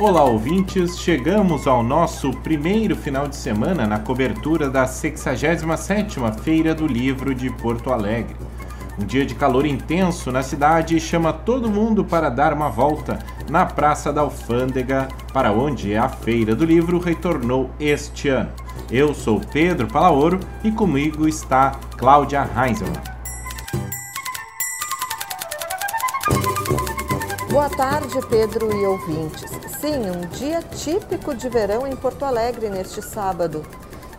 Olá, ouvintes! Chegamos ao nosso primeiro final de semana na cobertura da 67ª Feira do Livro de Porto Alegre. Um dia de calor intenso na cidade chama todo mundo para dar uma volta na Praça da Alfândega, para onde a Feira do Livro retornou este ano. Eu sou Pedro Palaoro e comigo está Cláudia Heinzelmann. Boa tarde, Pedro e ouvintes. Sim, um dia típico de verão em Porto Alegre neste sábado.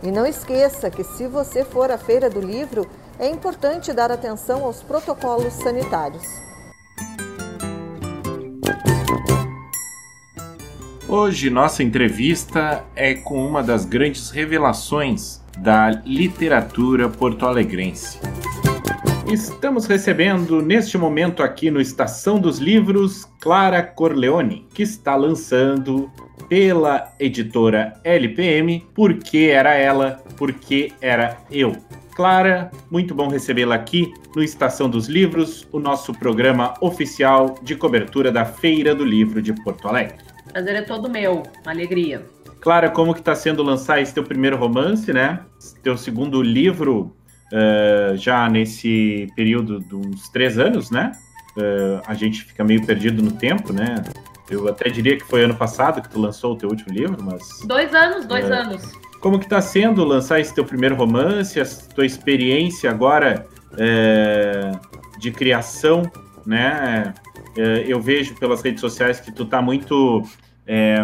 E não esqueça que, se você for à Feira do Livro, é importante dar atenção aos protocolos sanitários. Hoje, nossa entrevista é com uma das grandes revelações da literatura porto-alegrense. Estamos recebendo neste momento aqui no Estação dos Livros Clara Corleone, que está lançando pela editora LPM Porque Era Ela, Porque Era Eu. Clara, muito bom recebê-la aqui no Estação dos Livros, o nosso programa oficial de cobertura da Feira do Livro de Porto Alegre. Prazer é todo meu, uma alegria. Clara, como que está sendo lançar esse teu primeiro romance, né? Teu segundo livro uh, já nesse período de uns três anos, né? Uh, a gente fica meio perdido no tempo, né? Eu até diria que foi ano passado que tu lançou o teu último livro, mas... Dois anos, dois uh, anos. Como que tá sendo lançar esse teu primeiro romance, a tua experiência agora de criação, né? eu vejo pelas redes sociais que tu tá muito é,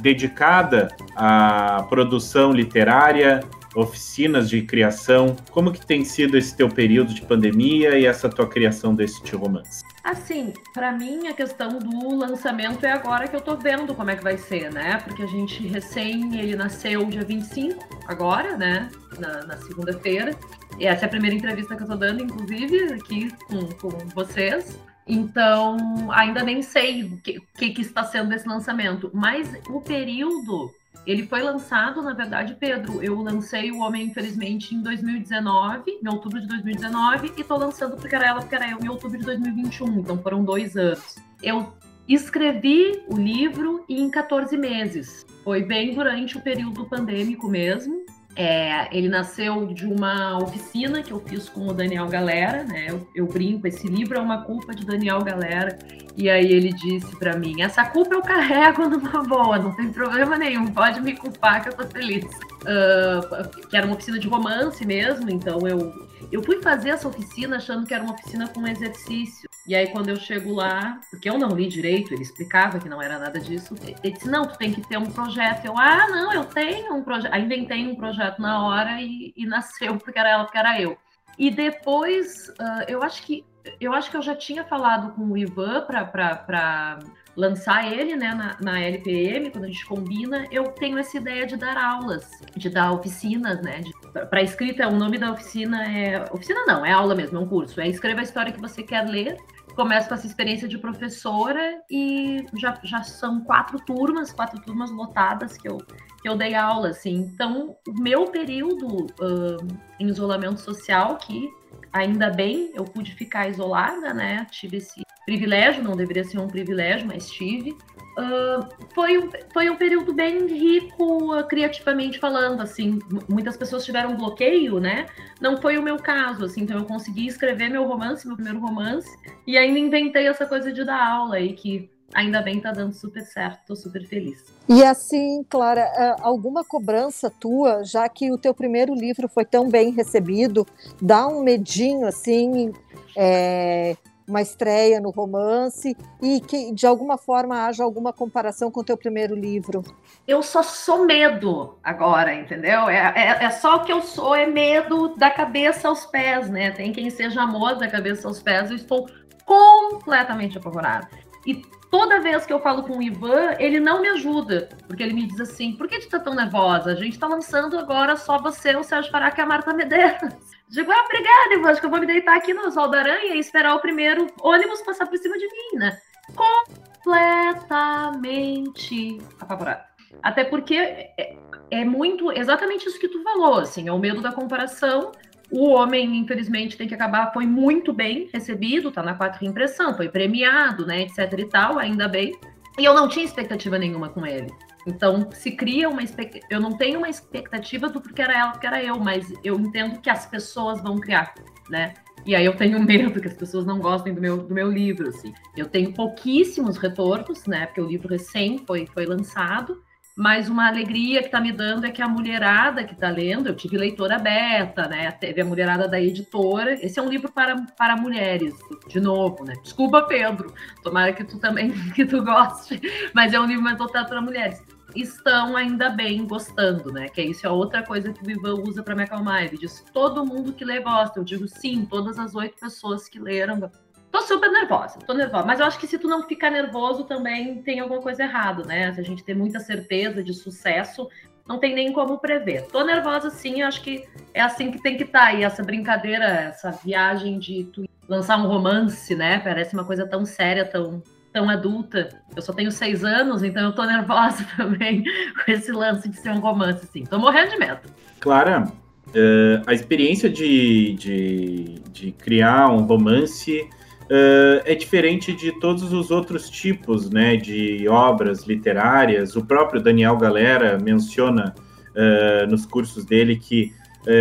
dedicada à produção literária, oficinas de criação. Como que tem sido esse teu período de pandemia e essa tua criação desse romance? Assim, para mim a questão do lançamento é agora que eu tô vendo como é que vai ser, né? Porque a gente recém, ele nasceu dia 25, agora, né? Na, na segunda-feira. E essa é a primeira entrevista que eu tô dando, inclusive, aqui com, com vocês. Então, ainda nem sei o que, que, que está sendo esse lançamento, mas o período ele foi lançado, na verdade, Pedro, eu lancei o Homem, infelizmente, em 2019, em outubro de 2019, e tô lançando porque era ela, porque era eu, em outubro de 2021, então foram dois anos. Eu escrevi o livro em 14 meses. Foi bem durante o período pandêmico mesmo. É, ele nasceu de uma oficina que eu fiz com o Daniel Galera, né? Eu, eu, brinco, esse livro é uma culpa de Daniel Galera. E aí ele disse para mim: essa culpa eu carrego numa boa, não tem problema nenhum, pode me culpar que eu tô feliz. Uh, que era uma oficina de romance mesmo, então eu eu fui fazer essa oficina achando que era uma oficina com exercício. E aí, quando eu chego lá, porque eu não li direito, ele explicava que não era nada disso. Ele disse: Não, tu tem que ter um projeto. Eu, ah, não, eu tenho um projeto. Aí inventei um projeto na hora e, e nasceu porque era ela, porque era eu. E depois, uh, eu acho que eu acho que eu já tinha falado com o Ivan para lançar ele né, na, na, LPM, quando a gente combina, eu tenho essa ideia de dar aulas, de dar oficinas, né? Para escrita, o nome da oficina é. Oficina não, é aula mesmo, é um curso. É escreva a história que você quer ler. Começo com essa experiência de professora e já, já são quatro turmas, quatro turmas lotadas que eu, que eu dei aula, assim. Então, o meu período uh, em isolamento social, que ainda bem eu pude ficar isolada, né? Tive esse privilégio, não deveria ser um privilégio, mas tive. Uh, foi, um, foi um período bem rico uh, criativamente falando, assim, muitas pessoas tiveram bloqueio, né? Não foi o meu caso, assim, então eu consegui escrever meu romance, meu primeiro romance, e ainda inventei essa coisa de dar aula aí, que ainda bem tá dando super certo, tô super feliz. E assim, Clara, é, alguma cobrança tua, já que o teu primeiro livro foi tão bem recebido, dá um medinho, assim, é, uma estreia no romance e que de alguma forma haja alguma comparação com o teu primeiro livro? Eu só sou medo agora, entendeu? É, é, é, só o que eu sou, é medo da cabeça aos pés, né? Tem quem seja amor da cabeça aos pés, eu estou completamente apavorada. E toda vez que eu falo com o Ivan, ele não me ajuda, porque ele me diz assim: por que tu tá tão nervosa? A gente tá lançando agora só você, o Sérgio Pará, que é a Marta Medeiros. Digo, ah, obrigada, Ivan, acho que eu vou me deitar aqui no Sol da Aranha e esperar o primeiro ônibus passar por cima de mim, né? Completamente apavorada. Até porque é, é muito exatamente isso que tu falou, assim, é o medo da comparação. O homem, infelizmente, tem que acabar, foi muito bem recebido, tá na quatro impressão, foi premiado, né, etc e tal, ainda bem. E eu não tinha expectativa nenhuma com ele. Então, se cria uma expectativa. Eu não tenho uma expectativa do porque era ela, porque era eu, mas eu entendo que as pessoas vão criar, né? E aí eu tenho medo que as pessoas não gostem do meu, do meu livro, assim. Eu tenho pouquíssimos retornos, né? Porque o livro recém foi, foi lançado. Mas uma alegria que está me dando é que a mulherada que está lendo, eu tive leitora beta, né? Teve a mulherada da editora. Esse é um livro para, para mulheres, de novo, né? Desculpa, Pedro. Tomara que tu também que tu goste, mas é um livro mais voltado para mulheres. Estão ainda bem gostando, né? Que isso é outra coisa que o Ivan usa para me acalmar. Ele diz: todo mundo que lê gosta. Eu digo sim, todas as oito pessoas que leram Tô super nervosa, tô nervosa. Mas eu acho que se tu não ficar nervoso também tem alguma coisa errada, né? Se a gente tem muita certeza de sucesso, não tem nem como prever. Tô nervosa sim, acho que é assim que tem que estar. Tá. E essa brincadeira, essa viagem de tu lançar um romance, né? Parece uma coisa tão séria, tão, tão adulta. Eu só tenho seis anos, então eu tô nervosa também com esse lance de ser um romance, assim. Tô morrendo de medo. Clara, uh, a experiência de, de, de criar um romance uh, é diferente de todos os outros tipos né, de obras literárias. O próprio Daniel Galera menciona uh, nos cursos dele que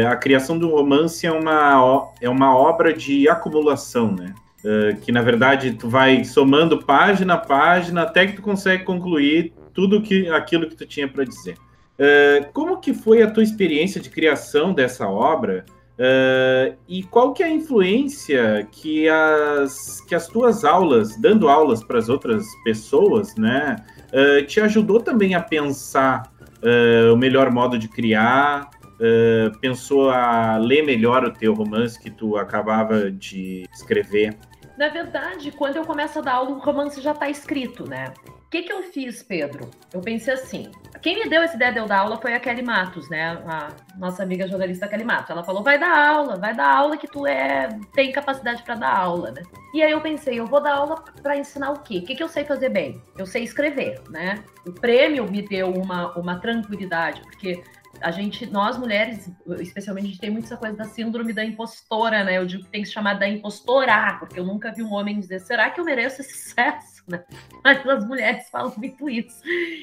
a criação do romance é uma, é uma obra de acumulação, né? Que na verdade tu vai somando página a página até que tu consegue concluir tudo que, aquilo que tu tinha para dizer. como que foi a tua experiência de criação dessa obra? Uh, e qual que é a influência que as, que as tuas aulas, dando aulas para as outras pessoas, né, uh, te ajudou também a pensar uh, o melhor modo de criar, pensou a ler melhor o teu romance que tu acabava de escrever? Na verdade, quando eu começo a dar aula, o romance já está escrito, né? que, que eu fiz, Pedro? Eu pensei assim. Quem me deu essa ideia de eu dar aula foi a Kelly Matos, né? A nossa amiga jornalista Kelly Matos. Ela falou: vai dar aula, vai dar aula que tu é tem capacidade para dar aula, né? E aí eu pensei, eu vou dar aula para ensinar o quê? O que, que eu sei fazer bem? Eu sei escrever, né? O prêmio me deu uma, uma tranquilidade, porque a gente, nós mulheres, especialmente, a gente tem muito essa coisa da síndrome da impostora, né? Eu digo que tem que se chamar da impostora, porque eu nunca vi um homem dizer, será que eu mereço esse sucesso? Né? Mas as mulheres falam muito isso.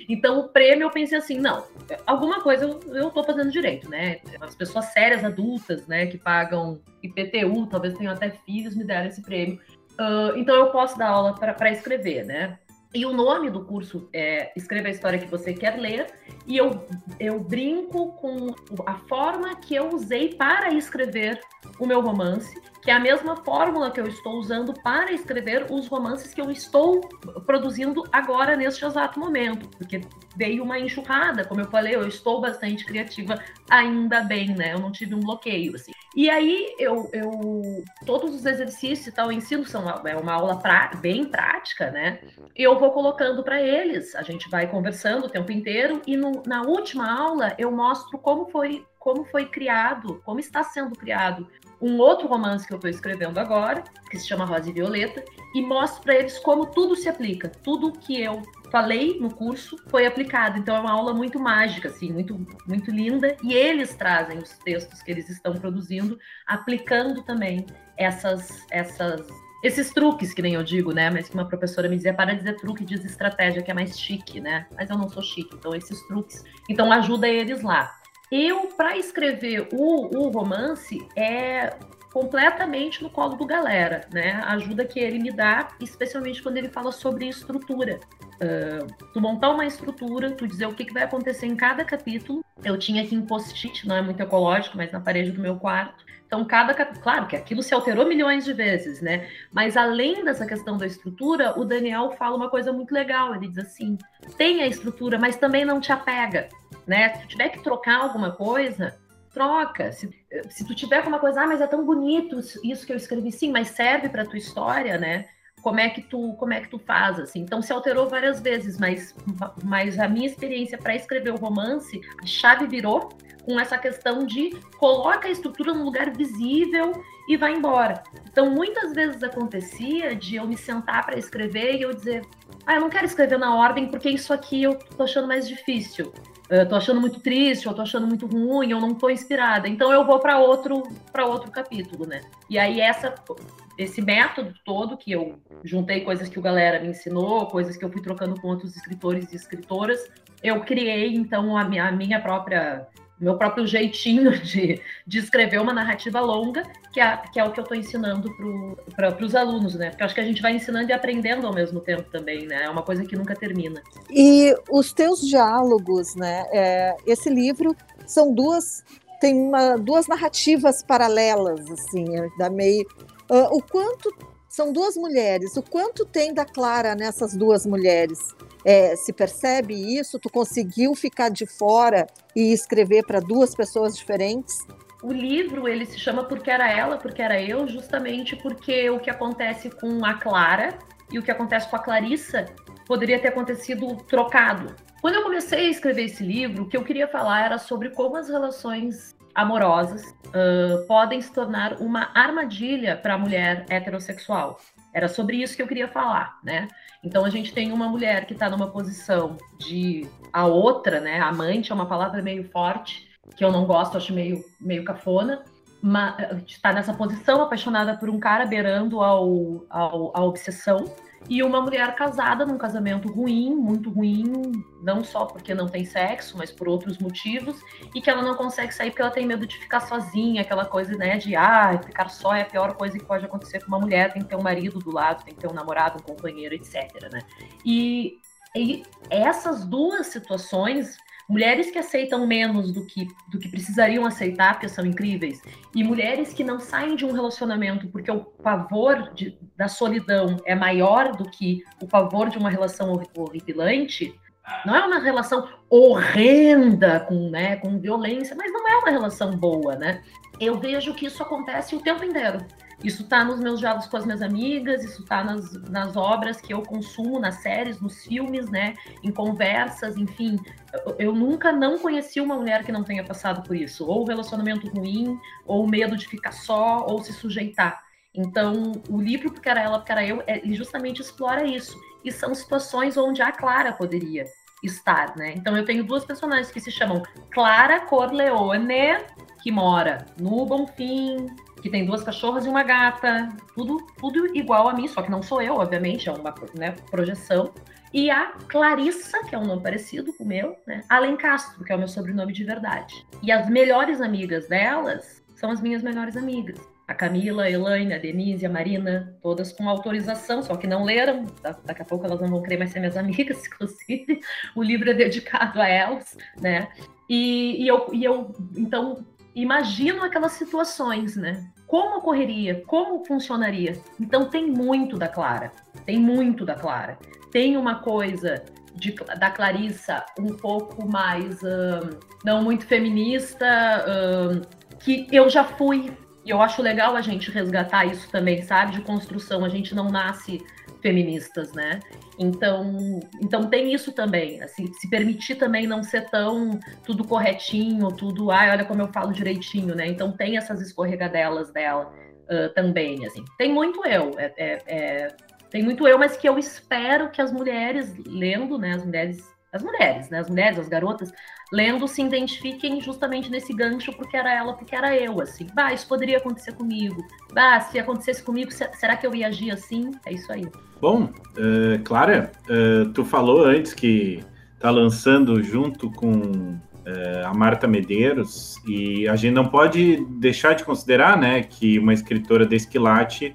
Então, o prêmio, eu pensei assim, não, alguma coisa eu, eu tô fazendo direito, né? As pessoas sérias, adultas, né, que pagam IPTU, talvez tenham até filhos, me deram esse prêmio. Uh, então, eu posso dar aula para escrever, né? E o nome do curso é Escreva a História que Você Quer Ler. E eu, eu brinco com a forma que eu usei para escrever o meu romance, que é a mesma fórmula que eu estou usando para escrever os romances que eu estou produzindo agora, neste exato momento. Porque veio uma enxurrada, como eu falei, eu estou bastante criativa, ainda bem, né? Eu não tive um bloqueio, assim. E aí, eu, eu todos os exercícios e tal, ensino são é uma aula pra, bem prática, né? Eu vou colocando para eles, a gente vai conversando o tempo inteiro, e no, na última aula eu mostro como foi, como foi criado, como está sendo criado um outro romance que eu estou escrevendo agora, que se chama Rosa e Violeta, e mostro para eles como tudo se aplica, tudo que eu falei no curso foi aplicado. Então é uma aula muito mágica, assim, muito, muito linda. E eles trazem os textos que eles estão produzindo, aplicando também essas, essas, esses truques, que nem eu digo, né? Mas que uma professora me dizia, para dizer truque, diz estratégia, que é mais chique, né? Mas eu não sou chique, então esses truques. Então ajuda eles lá. Eu, para escrever o, o romance, é completamente no colo do galera, né? A ajuda que ele me dá, especialmente quando ele fala sobre estrutura. Uh, tu montar uma estrutura, tu dizer o que, que vai acontecer em cada capítulo. Eu tinha aqui em post-it, não é muito ecológico, mas na parede do meu quarto. Então, cada capítulo, claro que aquilo se alterou milhões de vezes, né? Mas além dessa questão da estrutura, o Daniel fala uma coisa muito legal. Ele diz assim: tem a estrutura, mas também não te apega, né? Se tu tiver que trocar alguma coisa, troca. Se, se tu tiver alguma coisa, ah, mas é tão bonito isso que eu escrevi, sim, mas serve para tua história, né? Como é que tu, como é que tu faz assim? Então se alterou várias vezes, mas, mas a minha experiência para escrever o romance, a chave virou com essa questão de coloca a estrutura num lugar visível e vai embora. Então muitas vezes acontecia de eu me sentar para escrever e eu dizer, ah, eu não quero escrever na ordem porque isso aqui eu tô achando mais difícil eu tô achando muito triste, eu tô achando muito ruim, eu não tô inspirada. Então eu vou para outro para outro capítulo, né? E aí essa esse método todo que eu juntei coisas que o galera me ensinou, coisas que eu fui trocando com outros escritores e escritoras, eu criei então a minha, a minha própria meu próprio jeitinho de, de escrever uma narrativa longa, que é, que é o que eu estou ensinando para os alunos, né? Porque eu acho que a gente vai ensinando e aprendendo ao mesmo tempo também, né? É uma coisa que nunca termina. E os teus diálogos, né? É, esse livro são duas tem uma, duas narrativas paralelas, assim, da meio. Uh, o quanto são duas mulheres, o quanto tem da Clara nessas duas mulheres? É, se percebe isso? Tu conseguiu ficar de fora e escrever para duas pessoas diferentes? O livro ele se chama Porque Era Ela, Porque Era Eu, justamente porque o que acontece com a Clara e o que acontece com a Clarissa poderia ter acontecido trocado. Quando eu comecei a escrever esse livro, o que eu queria falar era sobre como as relações amorosas uh, podem se tornar uma armadilha para a mulher heterossexual. Era sobre isso que eu queria falar, né? Então a gente tem uma mulher que está numa posição de a outra, né? Amante é uma palavra meio forte que eu não gosto, acho meio meio cafona. Está nessa posição apaixonada por um cara beirando ao, ao, a obsessão e uma mulher casada num casamento ruim, muito ruim, não só porque não tem sexo, mas por outros motivos, e que ela não consegue sair porque ela tem medo de ficar sozinha, aquela coisa, né, de ah, ficar só é a pior coisa que pode acontecer com uma mulher, tem que ter um marido do lado, tem que ter um namorado, um companheiro, etc, né? E, e essas duas situações mulheres que aceitam menos do que, do que precisariam aceitar, porque são incríveis, e mulheres que não saem de um relacionamento porque o pavor de, da solidão é maior do que o pavor de uma relação horripilante, não é uma relação horrenda com, né, com violência, mas não é uma relação boa, né? Eu vejo que isso acontece o tempo inteiro. Isso está nos meus diálogos com as minhas amigas, isso está nas, nas obras que eu consumo, nas séries, nos filmes, né? Em conversas, enfim. Eu, eu, nunca não conheci uma mulher que não tenha passado por isso. Ou relacionamento ruim, ou medo de ficar só, ou se sujeitar. Então, o livro Era Ela, Porque Era Eu, ele justamente explora isso. E são situações onde a Clara poderia estar, né? Então, eu tenho duas personagens que se chamam Clara Corleone, que mora no Bonfim, que tem duas cachorras e uma gata, tudo, tudo igual a mim, só que não sou eu, obviamente, é uma né, projeção. E a Clarissa, que é um nome parecido com o meu, né? Alencastro, que é o meu sobrenome de verdade. E as melhores amigas delas são as minhas melhores amigas. A Camila, a Elaine, a Denise, a Marina, todas com autorização, só que não leram. Daqui a pouco elas não vão querer mais ser minhas amigas, inclusive. O livro é dedicado a elas, né? E, e, eu, e eu, então, imagino aquelas situações, né? Como ocorreria? Como funcionaria? Então tem muito da Clara, tem muito da Clara. Tem uma coisa de, da Clarissa um pouco mais um, não muito feminista, um, que eu já fui. E eu acho legal a gente resgatar isso também, sabe? De construção. A gente não nasce feministas, né? Então, então tem isso também, assim, se permitir também não ser tão tudo corretinho, tudo, ai, olha como eu falo direitinho, né? Então tem essas escorregadelas dela uh, também, assim. Tem muito eu, é, é, é, tem muito eu, mas que eu espero que as mulheres lendo, né, as mulheres, as mulheres, né, as mulheres, as garotas lendo se identifiquem justamente nesse gancho porque era ela, porque era eu, assim. Bah, isso poderia acontecer comigo. Bah, se acontecesse comigo, será que eu ia agir assim? É isso aí. Bom, uh, Clara, uh, tu falou antes que tá lançando junto com uh, a Marta Medeiros e a gente não pode deixar de considerar, né, que uma escritora desse quilate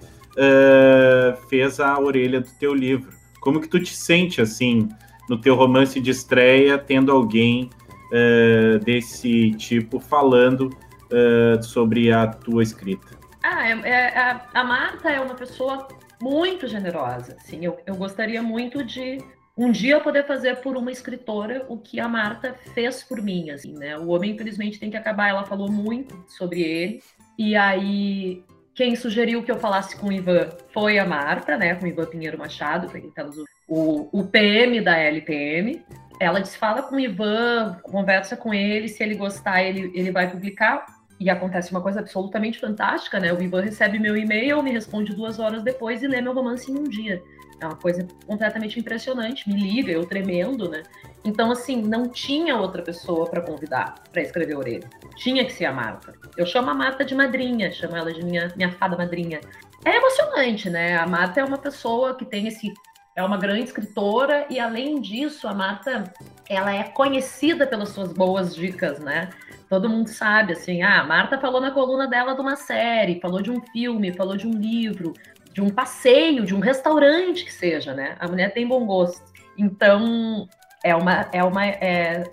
fez a orelha do teu livro. Como que tu te sente, assim, no teu romance de estreia, tendo alguém uh, desse tipo falando uh, sobre a tua escrita? Ah, é, é, a, a, Marta é uma pessoa muito generosa. Assim, eu, eu gostaria muito de um dia poder fazer por uma escritora o que a Marta fez por mim, assim, né? O homem, infelizmente, tem que acabar. Ela falou muito sobre ele. E aí, quem sugeriu que eu falasse com o Ivan foi a Marta, né? Com o Ivan Pinheiro Machado, tá o, o PM da LPM ela diz, fala com o Ivan, conversa com ele, se ele gostar, ele, ele vai publicar. E acontece uma coisa absolutamente fantástica, né? O Ivan recebe meu e-mail, me responde duas horas depois e lê meu romance em um dia. É uma coisa completamente impressionante. Me liga, eu tremendo, né? Então, assim, não tinha outra pessoa para convidar para escrever Orelha. Tinha que ser a Marta. Eu chamo a Marta de madrinha, chamo ela de minha, minha fada madrinha. É emocionante, né? A Marta é uma pessoa que tem esse. É uma grande escritora e, além disso, a Marta ela é conhecida pelas suas boas dicas, né? Todo mundo sabe, assim, ah, a Marta falou na coluna dela de uma série, falou de um filme, falou de um livro, de um passeio, de um restaurante que seja, né? A mulher tem bom gosto. Então, é uma, é uma, é,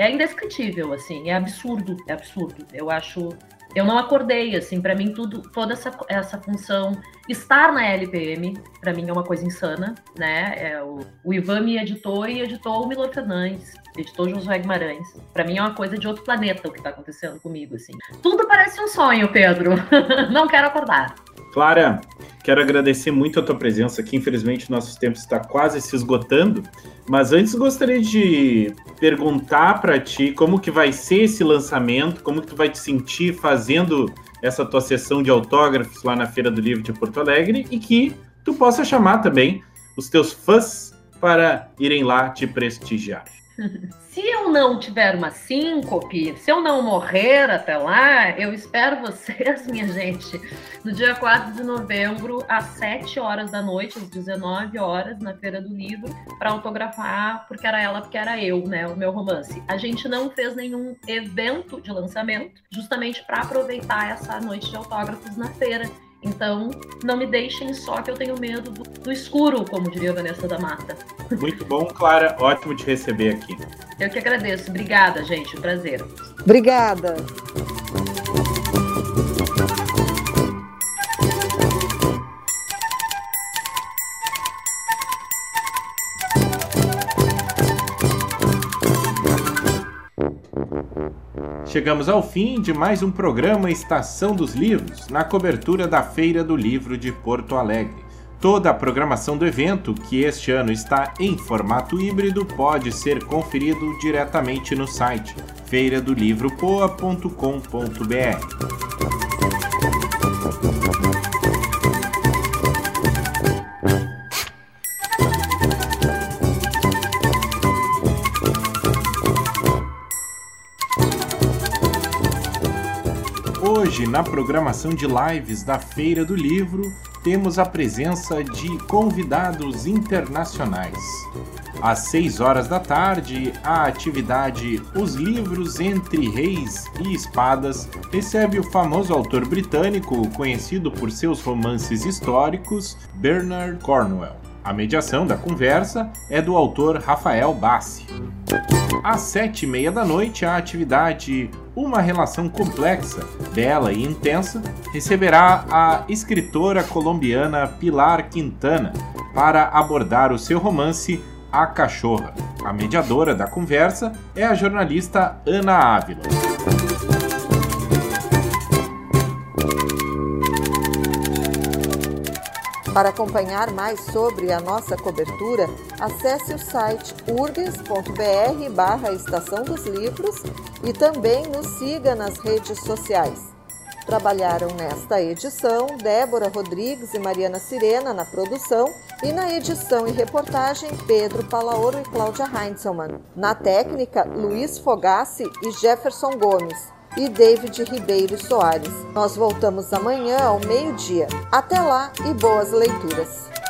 é indescritível, assim, é absurdo, é absurdo. Eu acho, eu não acordei, assim, para mim tudo, toda essa, essa função, estar na LPM, para mim é uma coisa insana, né? É, o, o Ivan me editou e editou o Milor Fernandes, editou Josué Guimarães. Para mim é uma coisa de outro planeta o que tá acontecendo comigo, assim. Tudo parece um sonho, Pedro. não quero acordar. Clara, quero agradecer muito a tua presença aqui. Infelizmente, nosso tempo está quase se esgotando. Mas antes gostaria de perguntar para ti como que vai ser esse lançamento, como que tu vai te sentir fazendo essa tua sessão de autógrafos lá na Feira do Livro de Porto Alegre e que tu possa chamar também os teus fãs para irem lá te prestigiar. Se eu não tiver uma síncope, se eu não morrer até lá, eu espero vocês, minha gente, no dia 4 de novembro, às 7 horas da noite, às 19 horas, na Feira do Livro, para autografar, porque era ela, porque era eu, né? O meu romance. A gente não fez nenhum evento de lançamento, justamente para aproveitar essa noite de autógrafos na feira. Então, não me deixem só que eu tenho medo do, do escuro, como diria a Vanessa da Mata. Muito bom, Clara. Ótimo te receber aqui. Eu que agradeço. Obrigada, gente. Prazer. Obrigada. Chegamos ao fim de mais um programa Estação dos Livros, na cobertura da Feira do Livro de Porto Alegre. Toda a programação do evento, que este ano está em formato híbrido, pode ser conferido diretamente no site feiradolivropoa.com.br. na programação de lives da Feira do Livro, temos a presença de convidados internacionais. Às 6 horas da tarde, a atividade Os Livros entre Reis e Espadas recebe o famoso autor britânico, conhecido por seus romances históricos, Bernard Cornwell. A mediação da conversa é do autor Rafael Bassi. Às sete e meia da noite, a atividade Uma Relação Complexa, Bela e Intensa receberá a escritora colombiana Pilar Quintana para abordar o seu romance A Cachorra. A mediadora da conversa é a jornalista Ana Ávila. Para acompanhar mais sobre a nossa cobertura, acesse o site urgs.br barra Estação dos Livros e também nos siga nas redes sociais. Trabalharam nesta edição Débora Rodrigues e Mariana Sirena na produção e na edição e reportagem Pedro Palaoro e Cláudia Heinzelmann. Na técnica, Luiz Fogassi e Jefferson Gomes e David Ribeiro Soares. Nós voltamos amanhã ao meio-dia. Até lá e boas leituras!